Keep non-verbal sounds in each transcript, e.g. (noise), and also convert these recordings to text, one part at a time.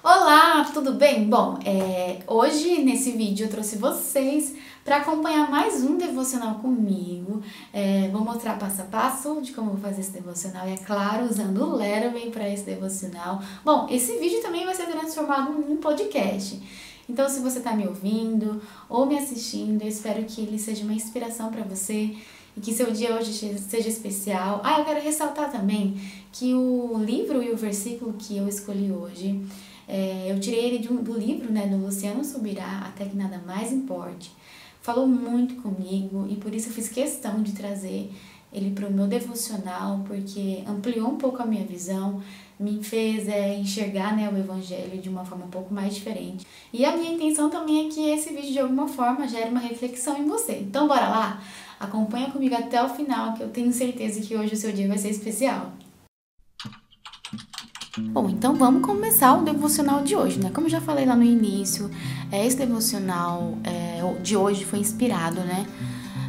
Olá, tudo bem? Bom, é, hoje nesse vídeo eu trouxe vocês para acompanhar mais um devocional comigo. É, vou mostrar passo a passo de como vou fazer esse devocional e, é claro, usando o Letterman para esse devocional. Bom, esse vídeo também vai ser transformado em um podcast. Então, se você está me ouvindo ou me assistindo, eu espero que ele seja uma inspiração para você e que seu dia hoje seja especial. Ah, eu quero ressaltar também que o livro e o versículo que eu escolhi hoje é, eu tirei ele um, do livro, né, do Luciano Subirá, Até que Nada Mais Importe. Falou muito comigo e por isso eu fiz questão de trazer ele para o meu devocional, porque ampliou um pouco a minha visão, me fez é, enxergar né, o Evangelho de uma forma um pouco mais diferente. E a minha intenção também é que esse vídeo de alguma forma gere uma reflexão em você. Então bora lá? Acompanha comigo até o final, que eu tenho certeza que hoje o seu dia vai ser especial. Bom, então vamos começar o devocional de hoje, né? Como eu já falei lá no início, é, esse devocional é, de hoje foi inspirado, né?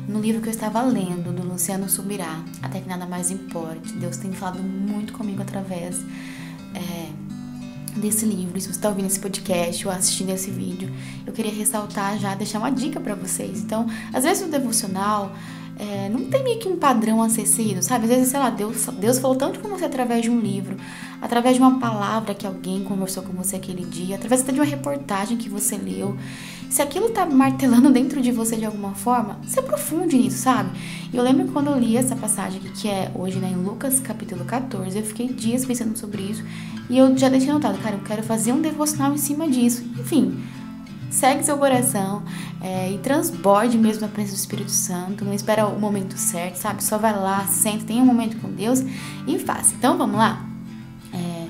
No livro que eu estava lendo, do Luciano Subirá, Até que Nada Mais Importe. Deus tem falado muito comigo através é, desse livro. Se você está ouvindo esse podcast ou assistindo esse vídeo, eu queria ressaltar já, deixar uma dica para vocês. Então, às vezes no devocional é, não tem meio que um padrão a ser seguido, sabe? Às vezes, sei lá, Deus, Deus falou tanto com você através de um livro, através de uma palavra que alguém conversou com você aquele dia, através até de uma reportagem que você leu. Se aquilo tá martelando (laughs) dentro de você de alguma forma, se aprofunde nisso, sabe? E eu lembro quando eu li essa passagem aqui, que é hoje, né, em Lucas capítulo 14, eu fiquei dias pensando sobre isso e eu já deixei anotado, cara, eu quero fazer um devocional em cima disso. Enfim, segue seu coração é, e transborde mesmo a presença do Espírito Santo. Não espera o momento certo, sabe? Só vai lá, senta, tem um momento com Deus e faça. Então vamos lá? É,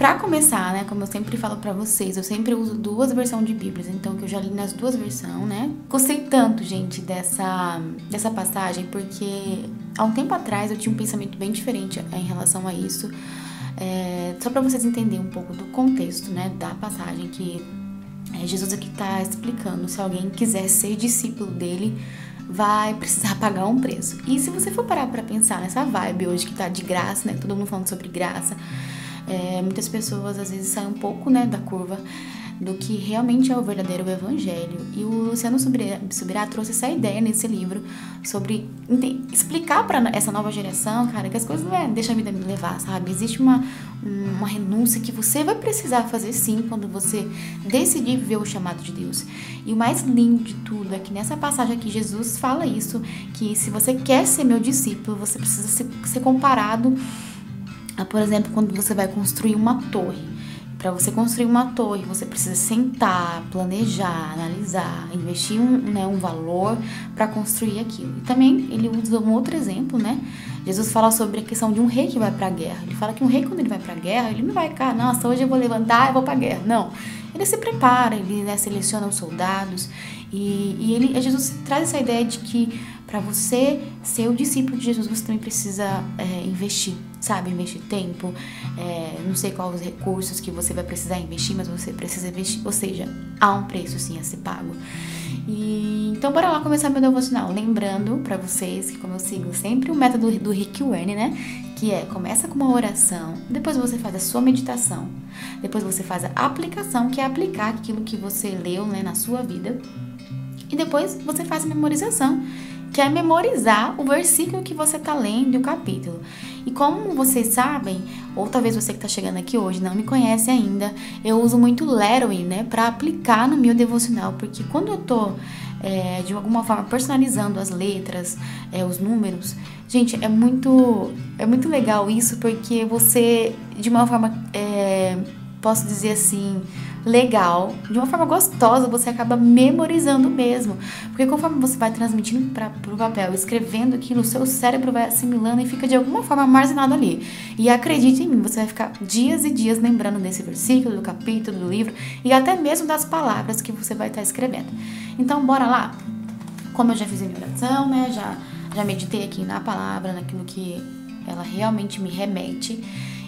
para começar, né, como eu sempre falo para vocês, eu sempre uso duas versões de Bíblias, então que eu já li nas duas versões, né? Gostei tanto, gente, dessa dessa passagem porque há um tempo atrás eu tinha um pensamento bem diferente em relação a isso. É, só para vocês entenderem um pouco do contexto, né, da passagem que é, Jesus aqui está explicando: se alguém quiser ser discípulo dele, vai precisar (laughs) pagar um preço. E se você for parar para pensar nessa vibe hoje que está de graça, né? Todo mundo falando sobre graça, é, muitas pessoas às vezes saem um pouco, né, da curva do que realmente é o verdadeiro evangelho. E o Luciano Subirá trouxe essa ideia nesse livro sobre explicar para essa nova geração, cara, que as coisas não é deixa a vida me levar, sabe? Existe uma, uma renúncia que você vai precisar fazer sim quando você decidir viver o chamado de Deus. E o mais lindo de tudo é que nessa passagem aqui Jesus fala isso, que se você quer ser meu discípulo, você precisa ser, ser comparado a, por exemplo, quando você vai construir uma torre. Para você construir uma torre, você precisa sentar, planejar, analisar, investir um, né, um valor para construir aquilo. E também ele usa um outro exemplo, né? Jesus fala sobre a questão de um rei que vai para a guerra. Ele fala que um rei, quando ele vai para a guerra, ele não vai cá, nossa, hoje eu vou levantar e vou para a guerra. Não. Ele se prepara, ele né, seleciona os soldados. E, e ele, Jesus traz essa ideia de que para você ser o discípulo de Jesus, você também precisa é, investir sabe? Investir tempo, é, não sei quais os recursos que você vai precisar investir, mas você precisa investir, ou seja, há um preço sim a ser pago. E, então, bora lá começar meu devocional. Lembrando para vocês que, como eu sigo sempre o método do Rick Warren, né? Que é começa com uma oração, depois você faz a sua meditação, depois você faz a aplicação, que é aplicar aquilo que você leu né, na sua vida, e depois você faz a memorização que é memorizar o versículo que você está lendo e o capítulo. E como vocês sabem, ou talvez você que está chegando aqui hoje não me conhece ainda, eu uso muito Leroy, né, para aplicar no meu devocional, porque quando eu tô é, de alguma forma personalizando as letras, é, os números, gente, é muito é muito legal isso, porque você de uma forma é, posso dizer assim legal, de uma forma gostosa, você acaba memorizando mesmo. Porque conforme você vai transmitindo para o papel, escrevendo aquilo, o seu cérebro vai assimilando e fica de alguma forma armazenado ali. E acredite em mim, você vai ficar dias e dias lembrando desse versículo, do capítulo, do livro e até mesmo das palavras que você vai estar escrevendo. Então, bora lá? Como eu já fiz a minha oração, né? Já, já meditei aqui na palavra, naquilo que ela realmente me remete.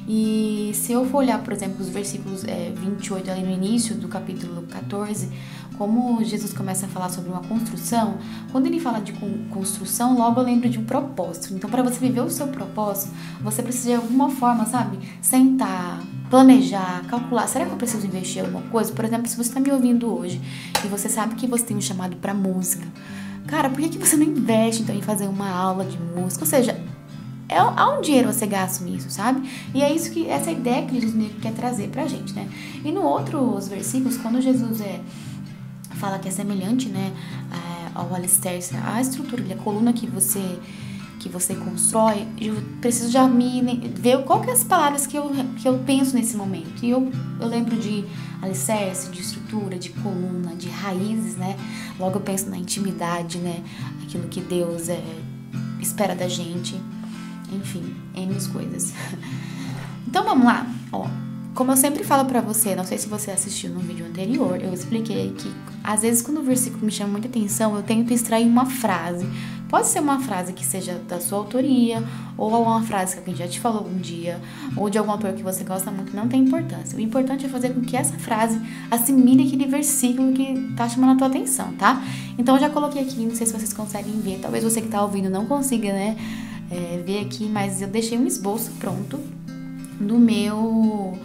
E se eu for olhar, por exemplo, os versículos é, 28 ali no início do capítulo 14, como Jesus começa a falar sobre uma construção, quando ele fala de construção, logo eu lembro de um propósito. Então, para você viver o seu propósito, você precisa de alguma forma, sabe, sentar, planejar, calcular, será que eu preciso investir em alguma coisa? Por exemplo, se você está me ouvindo hoje e você sabe que você tem um chamado para música, cara, por que, que você não investe então em fazer uma aula de música? Ou seja, é, há um dinheiro você gasta nisso, sabe? E é isso que essa ideia que Jesus quer trazer pra gente, né? E no outros versículos, quando Jesus é fala que é semelhante, né, ao alicerce, a estrutura, a coluna que você que você constrói, eu preciso já me ver qual que é as palavras que eu, que eu penso nesse momento. E eu, eu lembro de alicerce, de estrutura, de coluna, de raízes, né? Logo eu penso na intimidade, né? Aquilo que Deus é, espera da gente. Enfim, N coisas. Então vamos lá, ó. Como eu sempre falo para você, não sei se você assistiu no vídeo anterior, eu expliquei que às vezes quando o versículo me chama muita atenção, eu tento extrair uma frase. Pode ser uma frase que seja da sua autoria, ou alguma frase que alguém já te falou um dia, ou de algum autor que você gosta muito, não tem importância. O importante é fazer com que essa frase assimile aquele versículo que tá chamando a tua atenção, tá? Então eu já coloquei aqui, não sei se vocês conseguem ver, talvez você que tá ouvindo não consiga, né, é, ver aqui, mas eu deixei um esboço pronto do meu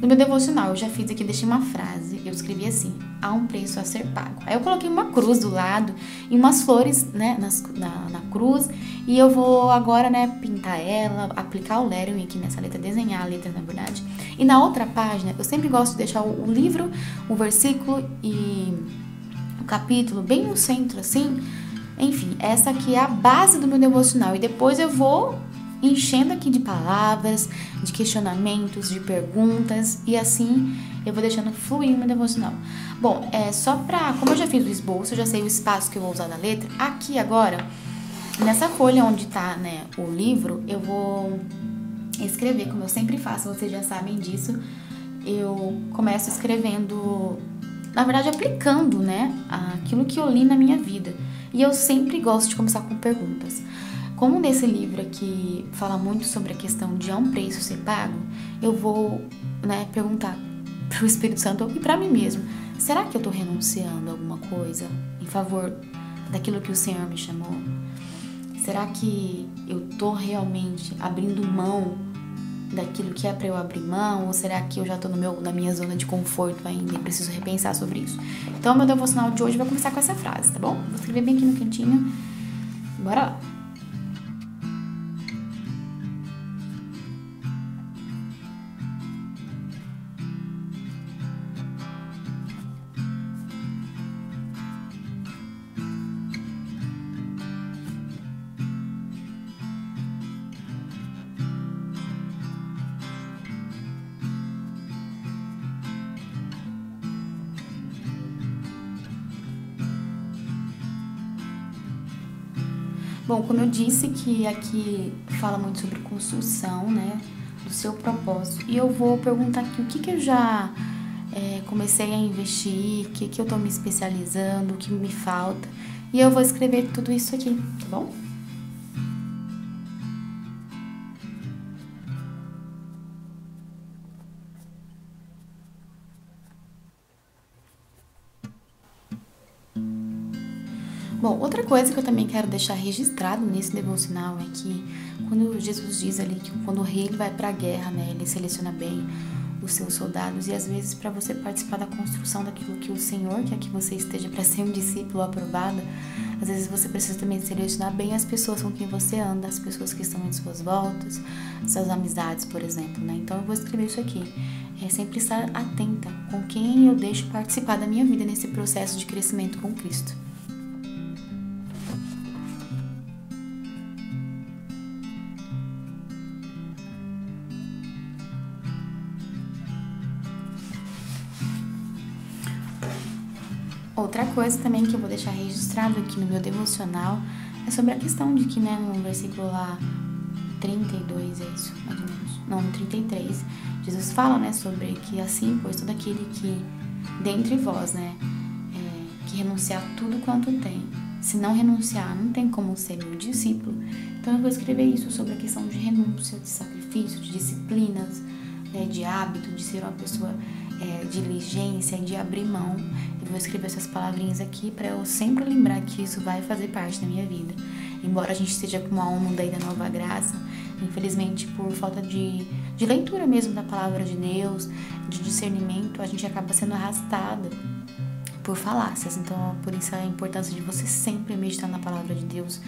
no meu devocional, eu já fiz aqui, deixei uma frase, eu escrevi assim: há um preço a ser pago. Aí eu coloquei uma cruz do lado e umas flores, né, nas, na, na cruz, e eu vou agora, né, pintar ela, aplicar o lettering aqui nessa letra, desenhar a letra, na verdade. E na outra página, eu sempre gosto de deixar o, o livro, o versículo e o capítulo bem no centro, assim. Enfim, essa aqui é a base do meu devocional. E depois eu vou enchendo aqui de palavras, de questionamentos, de perguntas e assim eu vou deixando fluir meu devocional. Bom, é só pra. Como eu já fiz o esboço, eu já sei o espaço que eu vou usar na letra. Aqui agora, nessa folha onde tá né, o livro, eu vou escrever, como eu sempre faço, vocês já sabem disso. Eu começo escrevendo, na verdade, aplicando né, aquilo que eu li na minha vida. E eu sempre gosto de começar com perguntas. Como nesse livro aqui fala muito sobre a questão de há um preço ser pago, eu vou né, perguntar para o Espírito Santo e para mim mesmo: será que eu estou renunciando a alguma coisa em favor daquilo que o Senhor me chamou? Será que eu estou realmente abrindo mão daquilo que é para eu abrir mão? Ou será que eu já estou na minha zona de conforto ainda e preciso repensar sobre isso? Então, meu devocional de hoje vai começar com essa frase, tá bom? Vou escrever bem aqui no cantinho. Bora lá! Bom, como eu disse que aqui fala muito sobre construção, né, do seu propósito, e eu vou perguntar aqui o que, que eu já é, comecei a investir, o que, que eu tô me especializando, o que me falta, e eu vou escrever tudo isso aqui, tá bom? Bom, outra coisa que eu também quero deixar registrado nesse devocional é que quando Jesus diz ali que quando o rei ele vai para a guerra, né, ele seleciona bem os seus soldados e às vezes para você participar da construção daquilo que o Senhor quer que você esteja para ser um discípulo aprovado, às vezes você precisa também selecionar bem as pessoas com quem você anda, as pessoas que estão em suas voltas, suas amizades, por exemplo, né? Então eu vou escrever isso aqui. É sempre estar atenta com quem eu deixo participar da minha vida nesse processo de crescimento com Cristo. Outra coisa também que eu vou deixar registrado aqui no meu devocional é sobre a questão de que, né, no versículo lá 32, é isso, mais ou menos, não, no 33, Jesus fala, né, sobre que assim, pois todo aquele que dentre vós, né, é, que renunciar tudo quanto tem, se não renunciar, não tem como ser meu discípulo. Então eu vou escrever isso sobre a questão de renúncia, de sacrifício, de disciplinas, né, de hábito, de ser uma pessoa é, diligência, de abrir mão. Eu vou escrever essas palavrinhas aqui para eu sempre lembrar que isso vai fazer parte da minha vida. Embora a gente esteja com uma onda aí da nova graça, infelizmente por falta de, de leitura mesmo da palavra de Deus, de discernimento, a gente acaba sendo arrastada por falácias. Então, por isso a importância de você sempre meditar na palavra de Deus,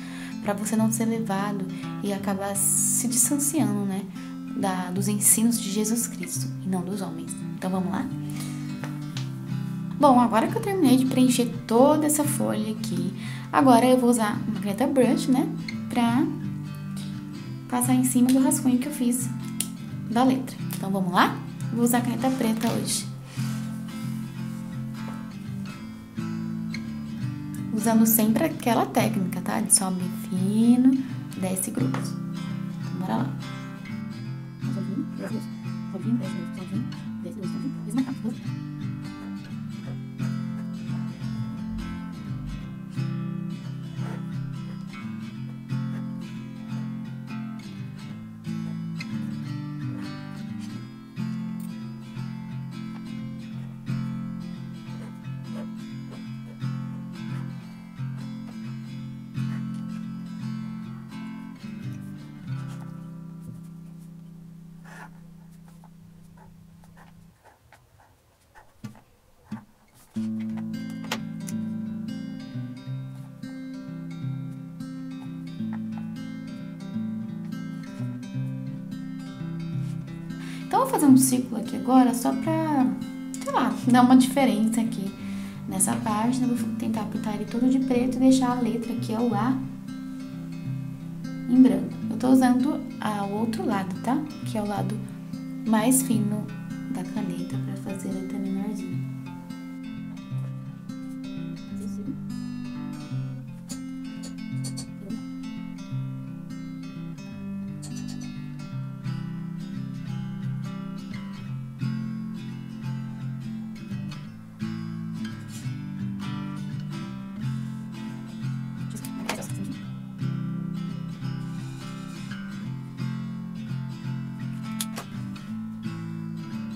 para você não ser levado e acabar se distanciando, né, da, dos ensinos de Jesus Cristo e não dos homens. Então, vamos lá? Bom, agora que eu terminei de preencher toda essa folha aqui, agora eu vou usar uma caneta brush, né, pra passar em cima do rascunho que eu fiz da letra. Então, vamos lá? Vou usar caneta preta hoje. Usando sempre aquela técnica, tá? De sobe fino, desce grosso. Então, bora lá. Sobe fino, desce grosso. Sobe fino, desce grosso. Sobe fino, desce grosso. Sobe fazer um círculo aqui agora só pra, sei lá, dar uma diferença aqui nessa página. Vou tentar pintar ele todo de preto e deixar a letra aqui ao lá em branco. Eu tô usando o outro lado, tá? Que é o lado mais fino da caneta pra fazer a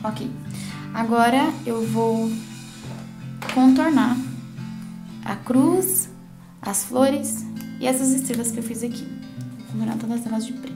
Ok. Agora eu vou contornar a cruz, as flores e essas estrelas que eu fiz aqui. Vou contornar todas elas de preto.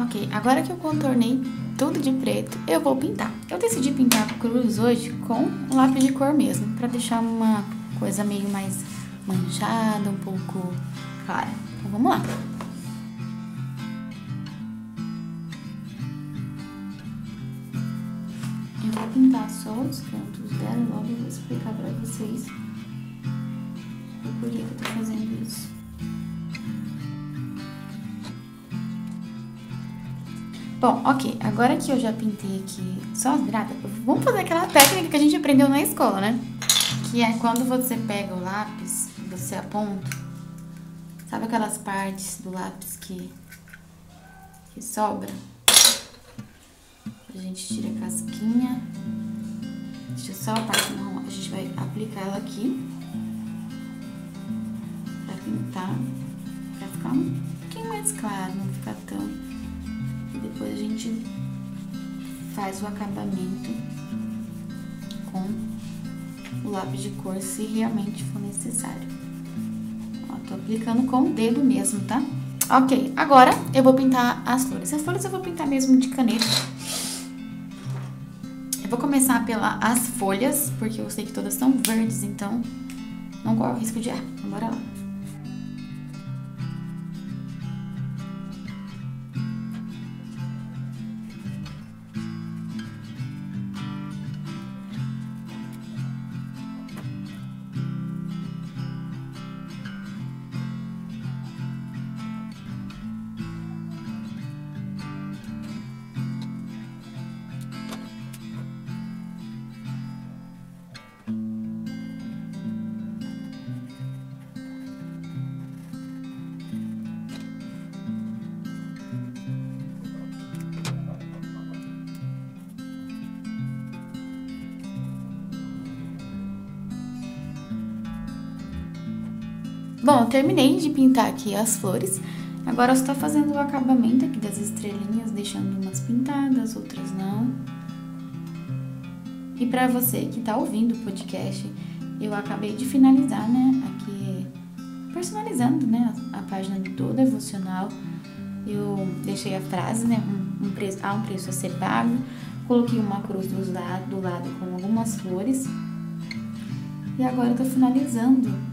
Ok, agora que eu contornei tudo de preto, eu vou pintar. Eu decidi pintar cruz hoje com lápis de cor mesmo, pra deixar uma coisa meio mais manchada, um pouco clara. Então vamos lá. Eu vou pintar só os cantos dela logo eu vou explicar pra vocês o porquê que eu tô fazendo isso. Bom, ok, agora que eu já pintei aqui só as viradas, vamos fazer aquela técnica que a gente aprendeu na escola, né? Que é quando você pega o lápis, você aponta, sabe aquelas partes do lápis que, que sobra? A gente tira a casquinha, deixa só a parte marrom, a gente vai aplicar ela aqui pra pintar, pra ficar um pouquinho mais claro, não ficar tão depois a gente faz o acabamento com o lápis de cor se realmente for necessário. Ó, tô aplicando com o dedo mesmo, tá? Ok, agora eu vou pintar as flores. As flores eu vou pintar mesmo de caneta. Eu vou começar pelas folhas, porque eu sei que todas são verdes, então não corre o risco de errar. Então, bora lá. Bom, eu terminei de pintar aqui as flores. Agora eu estou fazendo o acabamento aqui das estrelinhas, deixando umas pintadas, outras não. E para você que está ouvindo o podcast, eu acabei de finalizar, né, aqui personalizando, né, a, página do devocional. Eu deixei a frase, né, um, um preço, há um preço a ser pago. Coloquei uma cruz do lado, do lado com algumas flores. E agora eu tô finalizando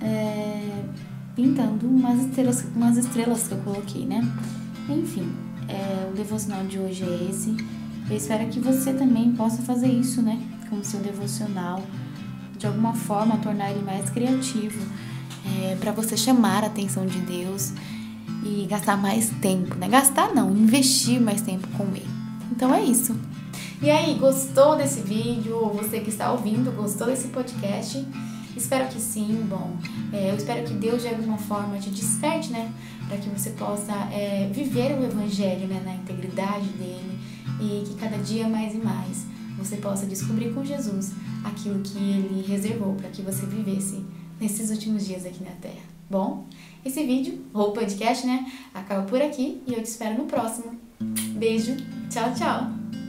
é, pintando umas estrelas, umas estrelas que eu coloquei, né? Enfim, é, o devocional de hoje é esse. Eu espero que você também possa fazer isso, né? Com o seu devocional, de alguma forma tornar ele mais criativo, é, para você chamar a atenção de Deus e gastar mais tempo, né? Gastar não, investir mais tempo com ele. Então é isso. E aí, gostou desse vídeo? Você que está ouvindo, gostou desse podcast? Espero que sim, bom. É, eu espero que Deus de alguma forma te desperte, né? Para que você possa é, viver o Evangelho né? na integridade dele e que cada dia mais e mais você possa descobrir com Jesus aquilo que ele reservou para que você vivesse nesses últimos dias aqui na Terra. Bom, esse vídeo, ou podcast, né? Acaba por aqui e eu te espero no próximo. Beijo, tchau, tchau!